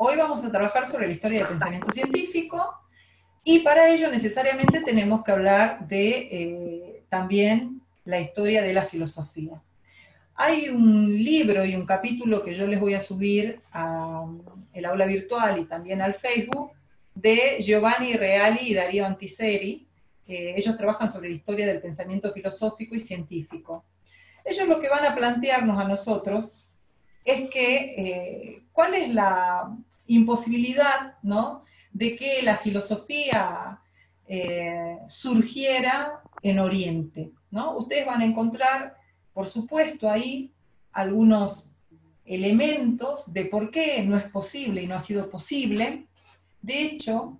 hoy vamos a trabajar sobre la historia del pensamiento científico y para ello necesariamente tenemos que hablar de eh, también la historia de la filosofía. Hay un libro y un capítulo que yo les voy a subir al aula virtual y también al Facebook de Giovanni Reali y Darío Antiseri, que ellos trabajan sobre la historia del pensamiento filosófico y científico. Ellos lo que van a plantearnos a nosotros es que eh, cuál es la imposibilidad ¿no? de que la filosofía eh, surgiera en Oriente. ¿no? Ustedes van a encontrar, por supuesto, ahí algunos elementos de por qué no es posible y no ha sido posible. De hecho,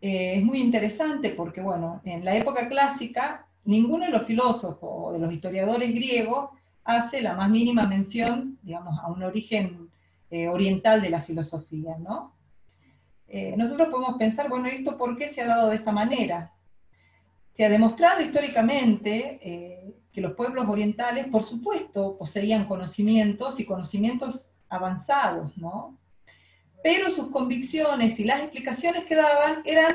eh, es muy interesante porque, bueno, en la época clásica, ninguno de los filósofos o de los historiadores griegos hace la más mínima mención, digamos, a un origen eh, oriental de la filosofía, ¿no? Eh, nosotros podemos pensar, bueno, ¿esto por qué se ha dado de esta manera? Se ha demostrado históricamente eh, que los pueblos orientales, por supuesto, poseían conocimientos y conocimientos avanzados, ¿no? Pero sus convicciones y las explicaciones que daban eran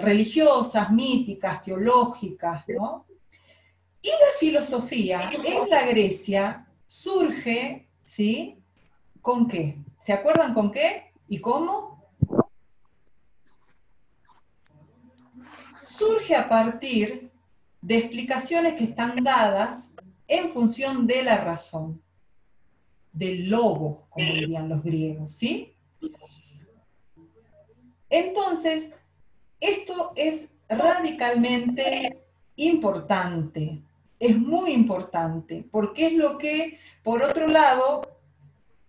religiosas, míticas, teológicas, ¿no? Y la filosofía en la Grecia surge, ¿sí? ¿Con qué? ¿Se acuerdan con qué y cómo? Surge a partir de explicaciones que están dadas en función de la razón, del logo, como dirían los griegos, ¿sí? Entonces, esto es radicalmente importante, es muy importante, porque es lo que, por otro lado,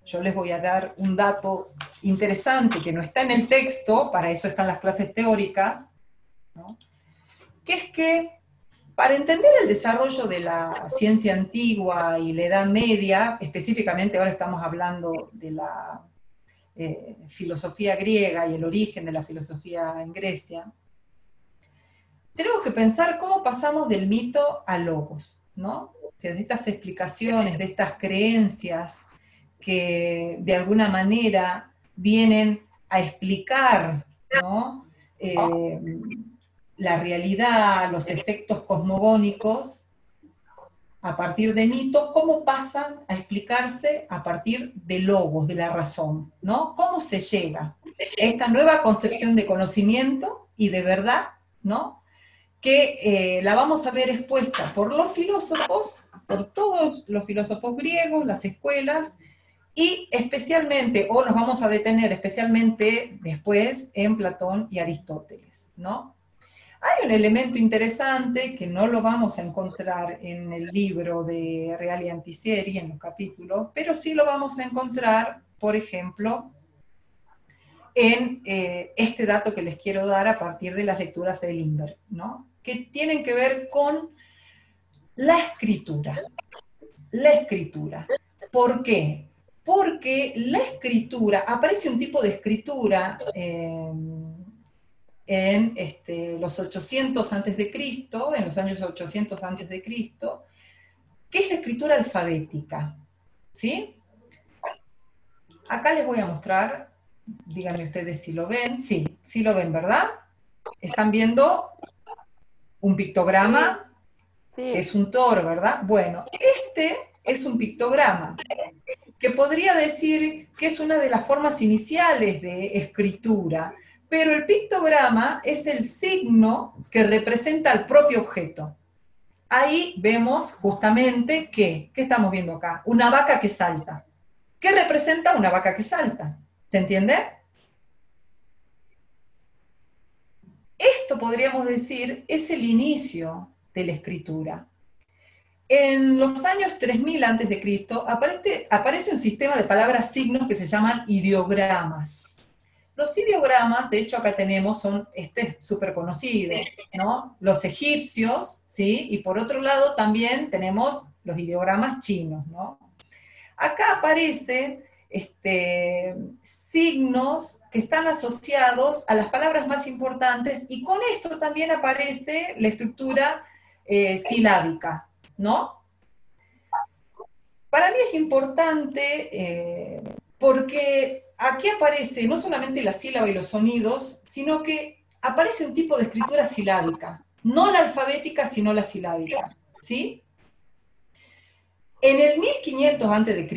yo les voy a dar un dato interesante que no está en el texto, para eso están las clases teóricas, que es que para entender el desarrollo de la ciencia antigua y la Edad Media, específicamente ahora estamos hablando de la eh, filosofía griega y el origen de la filosofía en Grecia, tenemos que pensar cómo pasamos del mito a logos, ¿no? De estas explicaciones, de estas creencias que de alguna manera vienen a explicar eh, la realidad, los efectos cosmogónicos a partir de mitos, cómo pasan a explicarse a partir de logos, de la razón, ¿no? ¿Cómo se llega a esta nueva concepción de conocimiento y de verdad, ¿no? Que eh, la vamos a ver expuesta por los filósofos, por todos los filósofos griegos, las escuelas, y especialmente, o nos vamos a detener especialmente después en Platón y Aristóteles, ¿no? Hay un elemento interesante que no lo vamos a encontrar en el libro de Real y Antiseri, en los capítulos, pero sí lo vamos a encontrar, por ejemplo, en eh, este dato que les quiero dar a partir de las lecturas de Lindbergh, ¿no? que tienen que ver con la escritura. La escritura. ¿Por qué? Porque la escritura, aparece un tipo de escritura eh, en este, los 800 antes de Cristo, en los años 800 antes de Cristo, que es la escritura alfabética, ¿sí? Acá les voy a mostrar, díganme ustedes si lo ven, sí, sí lo ven, ¿verdad? ¿Están viendo un pictograma? Sí. Es un toro, ¿verdad? Bueno, este es un pictograma que podría decir que es una de las formas iniciales de escritura, pero el pictograma es el signo que representa al propio objeto. Ahí vemos justamente que, ¿qué estamos viendo acá? Una vaca que salta. ¿Qué representa una vaca que salta? ¿Se entiende? Esto podríamos decir es el inicio de la escritura. En los años 3000 a.C. Aparece, un sistema de palabras signos que se llaman ideogramas. Los ideogramas, de hecho acá tenemos, son, este es súper conocido, ¿no? Los egipcios, ¿sí? Y por otro lado también tenemos los ideogramas chinos, ¿no? Acá aparecen este, signos que están asociados a las palabras más importantes y con esto también aparece la estructura eh, silábica, ¿no? Para mí es importante, eh, porque aquí aparece no solamente la sílaba y los sonidos, sino que aparece un tipo de escritura silábica, no la alfabética, sino la silábica, ¿sí? En el 1500 a.C.,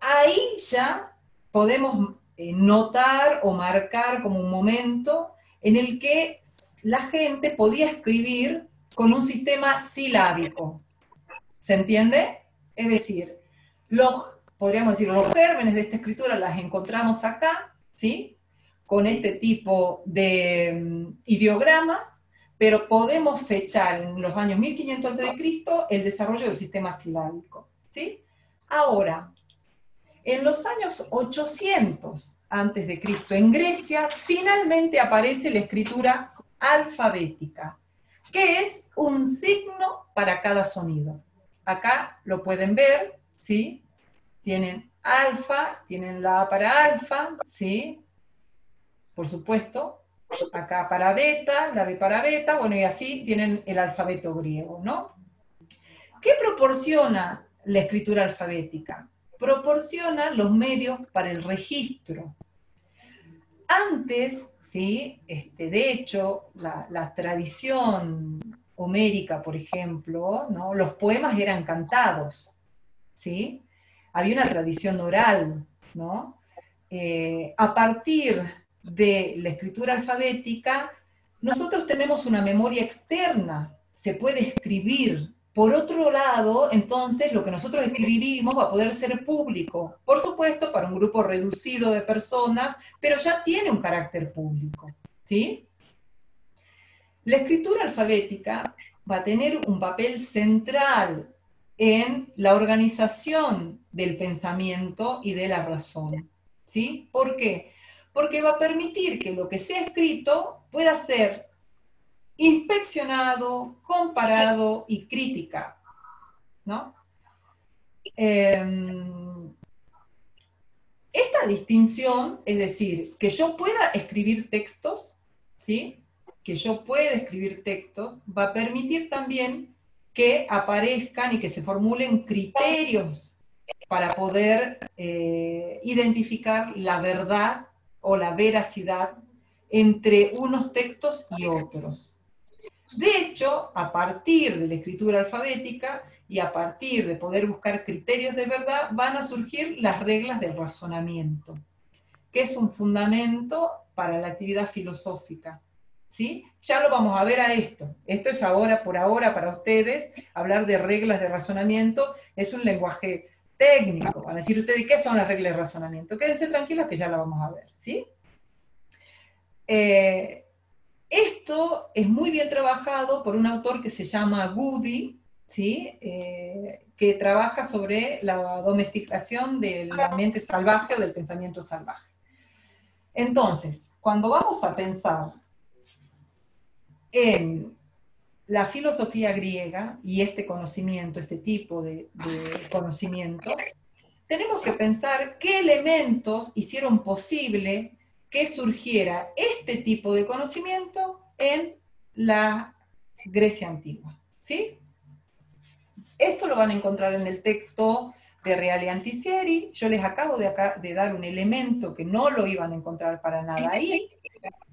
ahí ya podemos eh, notar o marcar como un momento en el que la gente podía escribir con un sistema silábico. ¿Se entiende? Es decir, los, podríamos decir, los gérmenes de esta escritura las encontramos acá, ¿sí? Con este tipo de mm, ideogramas, pero podemos fechar en los años 1500 a.C. el desarrollo del sistema silábico, ¿sí? Ahora, en los años 800 antes de Cristo en Grecia, finalmente aparece la escritura alfabética, que es un signo para cada sonido. Acá lo pueden ver, ¿sí? Tienen alfa, tienen la A para alfa, ¿sí? Por supuesto. Acá para beta, la B para beta, bueno, y así tienen el alfabeto griego, ¿no? ¿Qué proporciona la escritura alfabética? Proporciona los medios para el registro. Antes, ¿sí? Este, de hecho, la, la tradición homérica, por ejemplo, ¿no? los poemas eran cantados, ¿sí? Había una tradición oral, ¿no? Eh, a partir de la escritura alfabética, nosotros tenemos una memoria externa, se puede escribir. Por otro lado, entonces, lo que nosotros escribimos va a poder ser público, por supuesto, para un grupo reducido de personas, pero ya tiene un carácter público, ¿sí? La escritura alfabética va a tener un papel central en la organización del pensamiento y de la razón. ¿Sí? ¿Por qué? Porque va a permitir que lo que sea escrito pueda ser inspeccionado, comparado y criticado. ¿no? Em, esta distinción, es decir, que yo pueda escribir textos, ¿sí? Que yo pueda escribir textos, va a permitir también que aparezcan y que se formulen criterios para poder eh, identificar la verdad o la veracidad entre unos textos y otros. De hecho, a partir de la escritura alfabética y a partir de poder buscar criterios de verdad, van a surgir las reglas del razonamiento, que es un fundamento para la actividad filosófica. ¿Sí? Ya lo vamos a ver a esto. Esto es ahora, por ahora, para ustedes, hablar de reglas de razonamiento es un lenguaje técnico. Van a decir ustedes, ¿qué son las reglas de razonamiento? Quédense tranquilos que ya lo vamos a ver, ¿sí? Eh, esto es muy bien trabajado por un autor que se llama Goody, ¿sí? Eh, que trabaja sobre la domesticación de la mente salvaje o del pensamiento salvaje. Entonces, cuando vamos a pensar en la filosofía griega y este conocimiento, este tipo de, conocimiento, tenemos que pensar qué elementos hicieron posible que surgiera este tipo de conocimiento en la Grecia antigua. ¿sí? Esto lo van a encontrar en el texto de Reale Anticieri. Yo les acabo de, de dar un elemento que no lo iban a encontrar para nada ahí,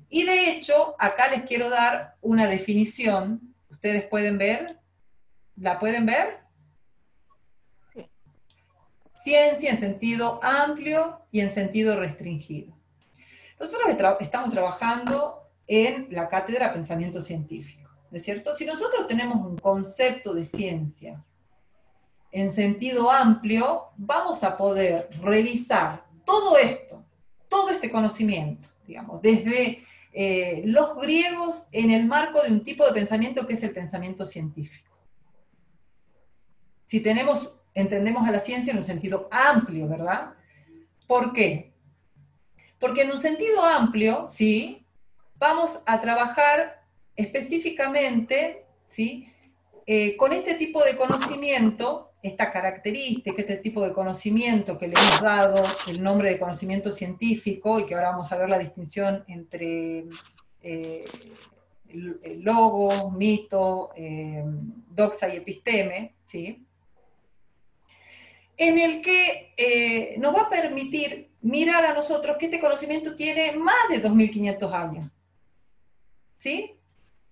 y de hecho, acá les quiero dar una definición. Ustedes pueden ver. ¿La pueden ver? Sí. Ciencia en sentido amplio y en sentido restringido. Nosotros estamos trabajando en la cátedra Pensamiento Científico, ¿no es cierto? Si nosotros tenemos un concepto de ciencia en sentido amplio, vamos a poder revisar todo esto, todo este conocimiento, digamos, desde eh, los griegos en el marco de un tipo de pensamiento que es el pensamiento científico. Si tenemos, entendemos a la ciencia en un sentido amplio, ¿verdad? ¿Por qué? Porque en un sentido amplio, ¿sí? Vamos a trabajar específicamente, ¿sí? Eh, con este tipo de conocimiento esta característica, este tipo de conocimiento que le hemos dado el nombre de conocimiento científico y que ahora vamos a ver la distinción entre eh, logo, mito, eh, doxa y episteme, ¿sí? en el que eh, nos va a permitir mirar a nosotros que este conocimiento tiene más de 2.500 años. ¿Sí?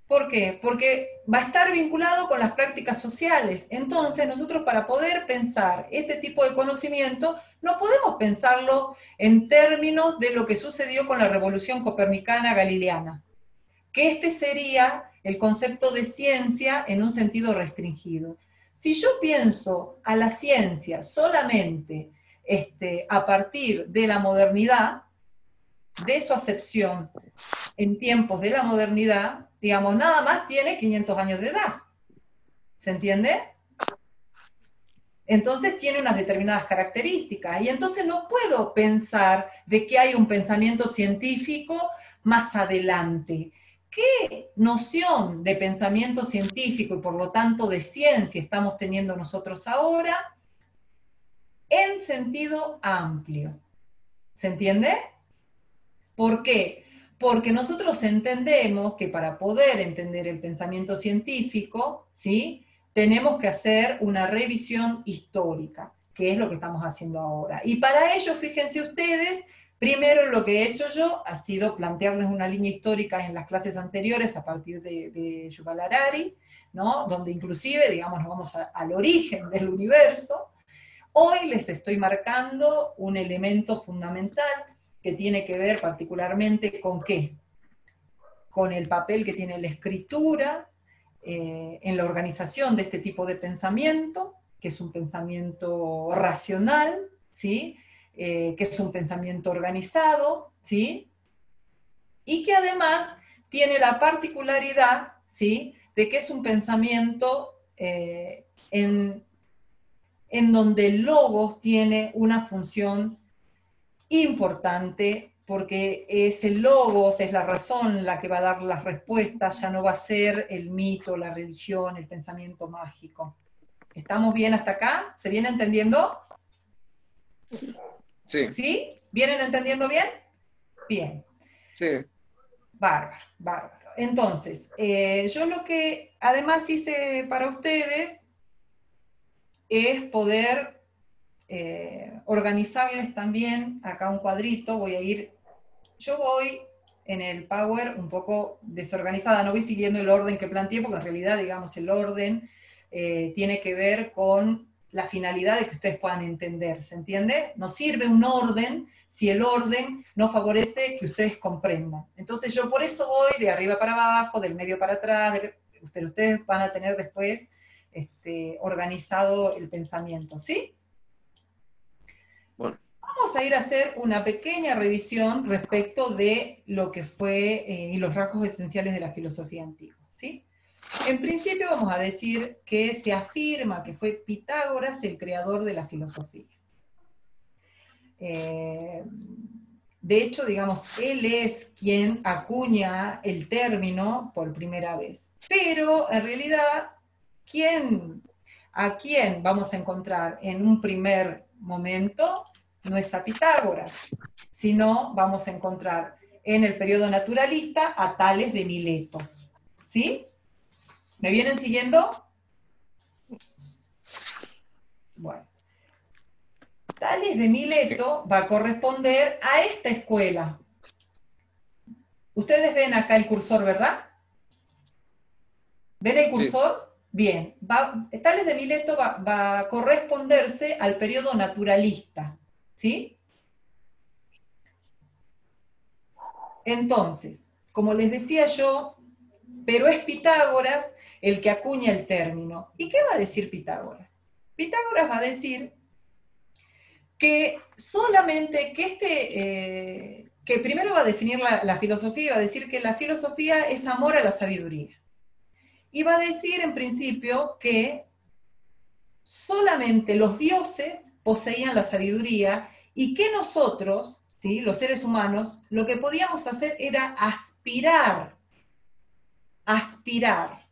¿Por qué? Porque va a estar vinculado con las prácticas sociales. Entonces, nosotros para poder pensar este tipo de conocimiento, no podemos pensarlo en términos de lo que sucedió con la revolución copernicana galileana, que este sería el concepto de ciencia en un sentido restringido. Si yo pienso a la ciencia solamente este, a partir de la modernidad, de su acepción en tiempos de la modernidad, digamos, nada más tiene 500 años de edad. ¿Se entiende? Entonces tiene unas determinadas características y entonces no puedo pensar de que hay un pensamiento científico más adelante. ¿Qué noción de pensamiento científico y por lo tanto de ciencia estamos teniendo nosotros ahora? En sentido amplio. ¿Se entiende? ¿Por qué? Porque nosotros entendemos que para poder entender el pensamiento científico, ¿sí? tenemos que hacer una revisión histórica, que es lo que estamos haciendo ahora. Y para ello, fíjense ustedes, primero lo que he hecho yo ha sido plantearles una línea histórica en las clases anteriores a partir de, de Yuval Harari, ¿no? donde inclusive, digamos, nos vamos al origen del universo. Hoy les estoy marcando un elemento fundamental que tiene que ver particularmente con qué? Con el papel que tiene la escritura eh, en la organización de este tipo de pensamiento, que es un pensamiento racional, ¿sí? Eh, que es un pensamiento organizado, ¿sí? y que además tiene la particularidad ¿sí? de que es un pensamiento eh, en, en donde el logos tiene una función importante porque es el logos, es la razón la que va a dar las respuestas, ya no va a ser el mito, la religión, el pensamiento mágico. ¿Estamos bien hasta acá? ¿Se viene entendiendo? Sí. ¿Sí? ¿Vienen entendiendo bien? Bien. Sí. Bárbaro, bárbaro. Entonces, eh, yo lo que además hice para ustedes es poder eh, organizarles también acá un cuadrito, voy a ir, yo voy en el Power un poco desorganizada, no voy siguiendo el orden que planteé, porque en realidad, digamos, el orden eh, tiene que ver con la finalidad de que ustedes puedan entender, ¿se entiende? No sirve un orden si el orden no favorece que ustedes comprendan. Entonces yo por eso voy de arriba para abajo, del medio para atrás, pero ustedes van a tener después este, organizado el pensamiento, ¿sí? A ir a hacer una pequeña revisión respecto de lo que fue eh, y los rasgos esenciales de la filosofía antigua. ¿sí? En principio vamos a decir que se afirma que fue Pitágoras el creador de la filosofía. Eh, de hecho, digamos, él es quien acuña el término por primera vez. Pero en realidad, ¿quién, ¿a quién vamos a encontrar en un primer momento? No es a Pitágoras, sino vamos a encontrar en el periodo naturalista a Tales de Mileto. ¿Sí? ¿Me vienen siguiendo? Bueno. Tales de Mileto va a corresponder a esta escuela. Ustedes ven acá el cursor, ¿verdad? ¿Ven el cursor? Bien. Tales de Mileto va a corresponderse al periodo naturalista. ¿Sí? Entonces, como les decía yo, pero es Pitágoras el que acuña el término. ¿Y qué va a decir Pitágoras? Pitágoras va a decir que solamente que este, eh, que primero va a definir la, la filosofía, va a decir que la filosofía es amor a la sabiduría. Y va a decir en principio que solamente los dioses poseían la sabiduría y que nosotros, ¿sí? los seres humanos, lo que podíamos hacer era aspirar, aspirar,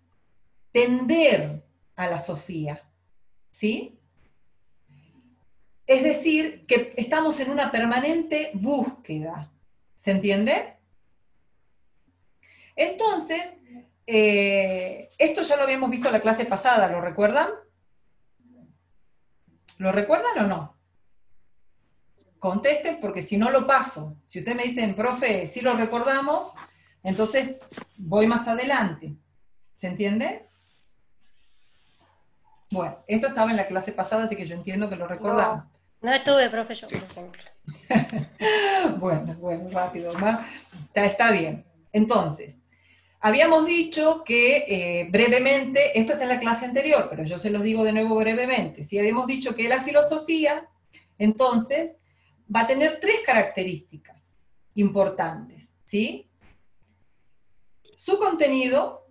tender a la Sofía. ¿Sí? Es decir, que estamos en una permanente búsqueda. ¿Se entiende? Entonces, eh, esto ya lo habíamos visto en la clase pasada, ¿lo recuerdan? ¿Lo recuerdan o no? contesten porque si no lo paso. Si ustedes me dicen, profe, si lo recordamos, entonces voy más adelante. ¿Se entiende? Bueno, esto estaba en la clase pasada, así que yo entiendo que lo recordamos. No, estuve, profe, yo, por ejemplo. bueno, bueno, rápido, Está, está bien. Entonces, Habíamos dicho que eh, brevemente, esto está en la clase anterior, pero yo se los digo de nuevo brevemente, si habíamos dicho que la filosofía, entonces, va a tener tres características importantes, ¿sí? Su contenido,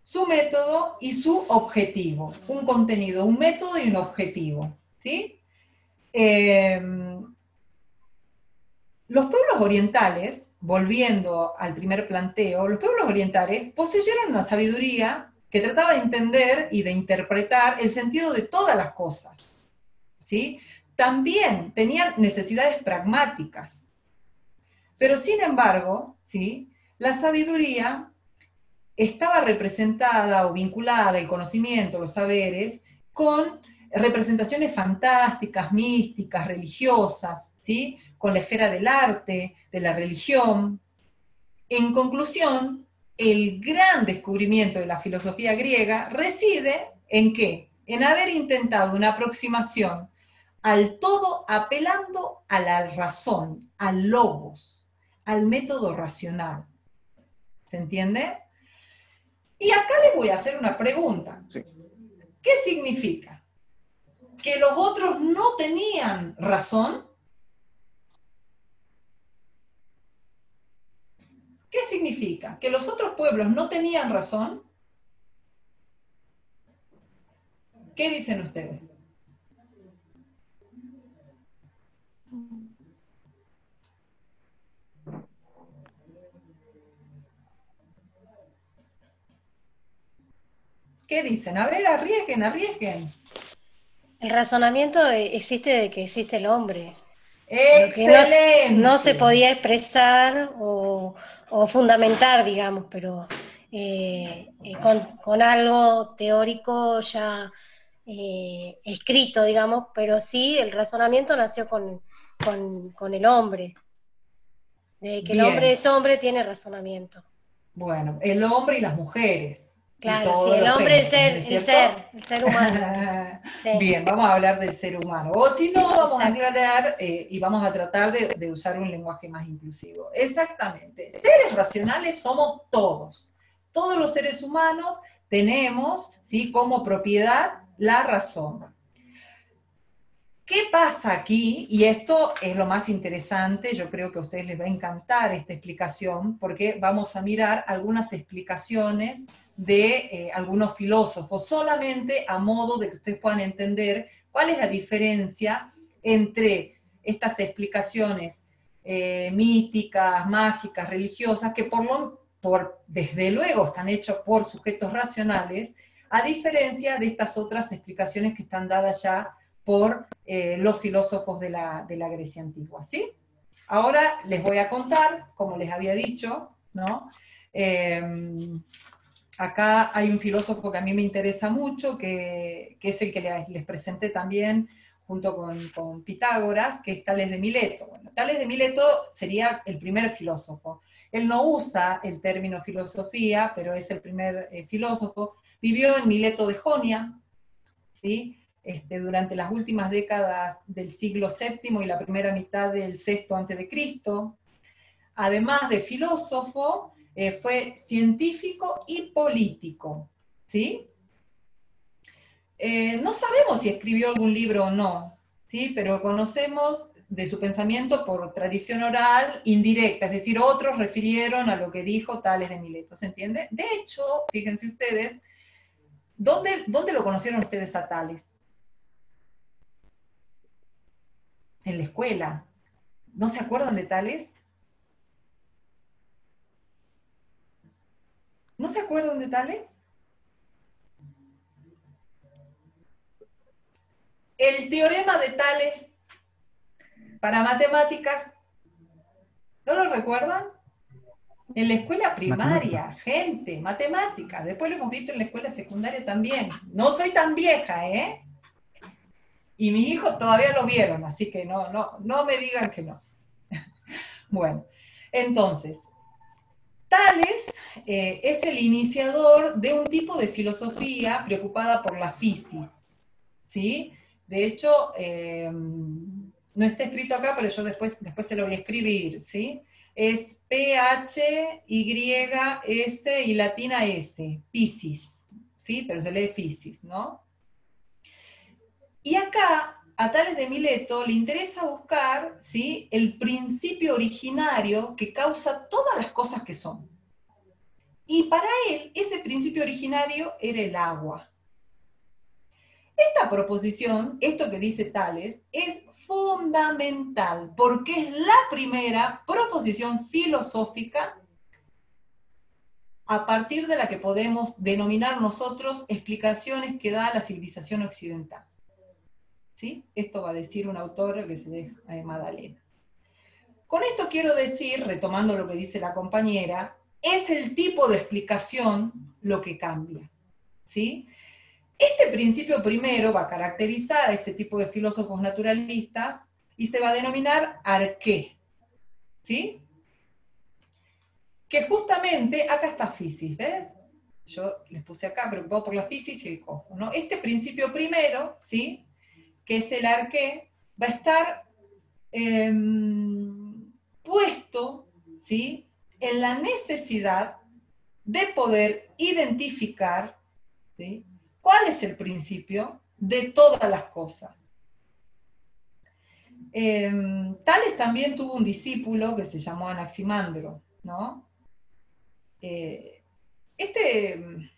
su método y su objetivo. Un contenido, un método y un objetivo, ¿sí? Eh, los pueblos orientales volviendo al primer planteo, los pueblos orientales poseyeron una sabiduría que trataba de entender y de interpretar el sentido de todas las cosas. ¿sí? También tenían necesidades pragmáticas. Pero sin embargo, ¿sí? la sabiduría estaba representada o vinculada, el conocimiento, los saberes, con representaciones fantásticas, místicas, religiosas, ¿sí? con la esfera del arte, de la religión. En conclusión, el gran descubrimiento de la filosofía griega reside en qué? En haber intentado una aproximación al todo apelando a la razón, al logos, al método racional. ¿Se entiende? Y acá les voy a hacer una pregunta. ¿Qué significa? ¿Que los otros no tenían razón? ¿Qué significa? ¿Que los otros pueblos no tenían razón? ¿Qué dicen ustedes? ¿Qué dicen? A ver, arriesguen, arriesguen. El razonamiento existe de que existe el hombre. Excelente. No, se podía expresar o, fundamentar, digamos, pero eh, eh, con, algo teórico ya eh, escrito, digamos, pero sí el razonamiento nació con, el hombre. De que el hombre es hombre, tiene razonamiento. Bueno, el hombre y las mujeres. Claro, sí, el hombre es el, ser, el ser humano. Bien, vamos a hablar del ser humano. O si no, vamos a aclarar eh, y vamos a tratar de, usar un lenguaje más inclusivo. Exactamente. Seres racionales somos todos. Todos los seres humanos tenemos, ¿sí? Como propiedad la razón. ¿Qué pasa aquí? Y esto es lo más interesante, yo creo que a ustedes les va a encantar esta explicación, porque vamos a mirar algunas explicaciones de eh, algunos filósofos, solamente a modo de que ustedes puedan entender cuál es la diferencia entre estas explicaciones eh, míticas, mágicas, religiosas, que por lo, por, desde luego están hechas por sujetos racionales, a diferencia de estas otras explicaciones que están dadas ya por eh, los filósofos de la, de la, Grecia antigua. ¿sí? Ahora les voy a contar, como les había dicho, ¿no? Acá hay un filósofo que a mí me interesa mucho, que, es el que les, presenté también junto con, Pitágoras, que es Tales de Mileto. Bueno, Tales de Mileto sería el primer filósofo. Él no usa el término filosofía, pero es el primer eh, filósofo. Vivió en Mileto de Jonia, ¿sí? Este, durante las últimas décadas del siglo VII y la primera mitad del VI Cristo. Además de filósofo, eh, fue científico y político, ¿sí? Eh, no sabemos si escribió algún libro o no, ¿sí? Pero conocemos de su pensamiento por tradición oral indirecta, es decir, otros refirieron a lo que dijo Tales de Mileto, ¿se entiende? De hecho, fíjense ustedes, ¿dónde, dónde lo conocieron ustedes a Tales? En la escuela. ¿No se acuerdan de Tales? ¿No se acuerdan de Tales? El teorema de Tales para matemáticas, ¿no lo recuerdan? En la escuela primaria, gente, matemáticas. Después lo hemos visto en la escuela secundaria también. No soy tan vieja, ¿eh? Y mis hijos todavía lo vieron, así que no, no, no me digan que no. bueno, entonces, Eh, es el iniciador de un tipo de filosofía preocupada por la fisis, ¿sí? De hecho, eh, no está escrito acá, pero yo después, después se lo voy a escribir, ¿sí? Es P-H-Y-S y latina S, Piscis, ¿sí? Pero se lee Fisis, ¿no? Y acá, a Tales de Mileto le interesa buscar, ¿sí? El principio originario que causa todas las cosas que son. Y para él, ese principio originario era el agua. Esta proposición, esto que dice Tales, es fundamental porque es la primera proposición filosófica a partir de la que podemos denominar nosotros explicaciones que da la civilización occidental. ¿Sí? Esto va a decir un autor que se llama Madalena. Con esto quiero decir, retomando lo que dice la compañera, es el tipo de explicación lo que cambia. ¿sí? Este principio primero va a caracterizar a este tipo de filósofos naturalistas y se va a denominar arqué. ¿sí? Que justamente, acá está Fisis, ¿ves? Yo les puse acá, preocupado por la Fisis y el cosmos. ¿no? Este principio primero, ¿sí? Que es el arqué, va a estar em, puesto ¿sí? en la necesidad de poder identificar cuál es el principio de todas las cosas. Em, Tales también tuvo un discípulo que se llamó Anaximandro, ¿no? Eh, este,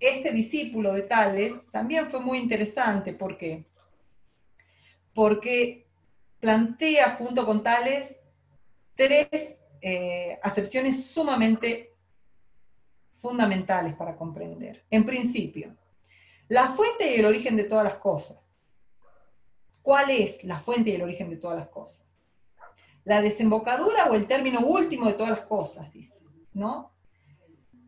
este discípulo de Tales también fue muy interesante, ¿por qué? Porque plantea junto con Tales tres eh, acepciones sumamente fundamentales para comprender. En principio, la fuente y el origen de todas las cosas. ¿Cuál es la fuente y el origen de todas las cosas? La desembocadura o el término último de todas las cosas, dice, ¿no?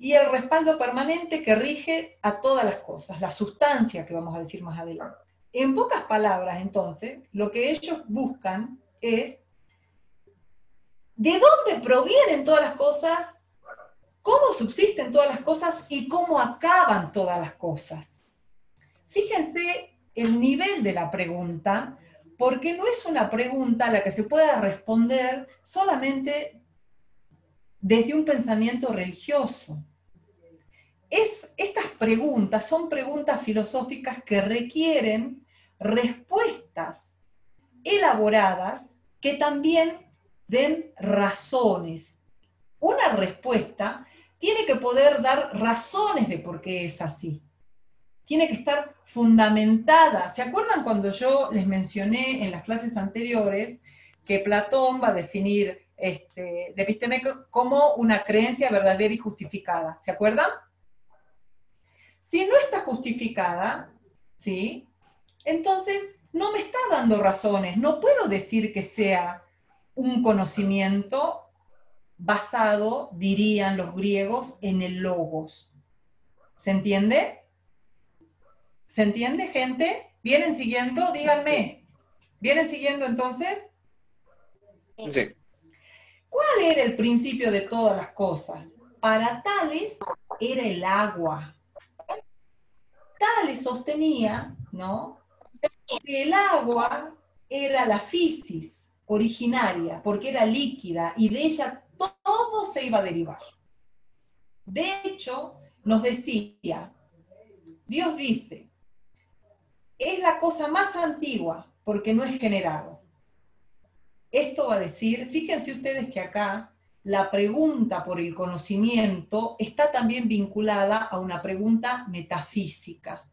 Y el respaldo permanente que rige a todas las cosas, la sustancia que vamos a decir más adelante. En pocas palabras, entonces, lo que ellos buscan es de dónde provienen todas las cosas, cómo subsisten todas las cosas y cómo acaban todas las cosas. Fíjense el nivel de la pregunta, porque no es una pregunta a la que se pueda responder solamente desde un pensamiento religioso. Es, estas preguntas son preguntas filosóficas que requieren respuestas elaboradas que también den razones. Una respuesta tiene que poder dar razones de por qué es así. Tiene que estar fundamentada. ¿Se acuerdan cuando yo les mencioné en las clases anteriores que Platón va a definir este, episteme como una creencia verdadera y justificada? ¿Se acuerdan? Si no está justificada, ¿sí? Entonces no me está dando razones. No puedo decir que sea un conocimiento basado, dirían los griegos, en el logos. ¿Se entiende? ¿Se entiende, gente? ¿Vienen siguiendo? Díganme. ¿Vienen siguiendo entonces? Sí. ¿Cuál era el principio de todas las cosas? Para Tales era el agua. Tales sostenía, ¿no? Que el agua era la fisis, originaria, porque era líquida y de ella todo se iba a derivar. De hecho, nos decía, Dios dice, es la cosa más antigua porque no es generado. Esto va a decir, fíjense ustedes que acá la pregunta por el conocimiento está también vinculada a una pregunta metafísica.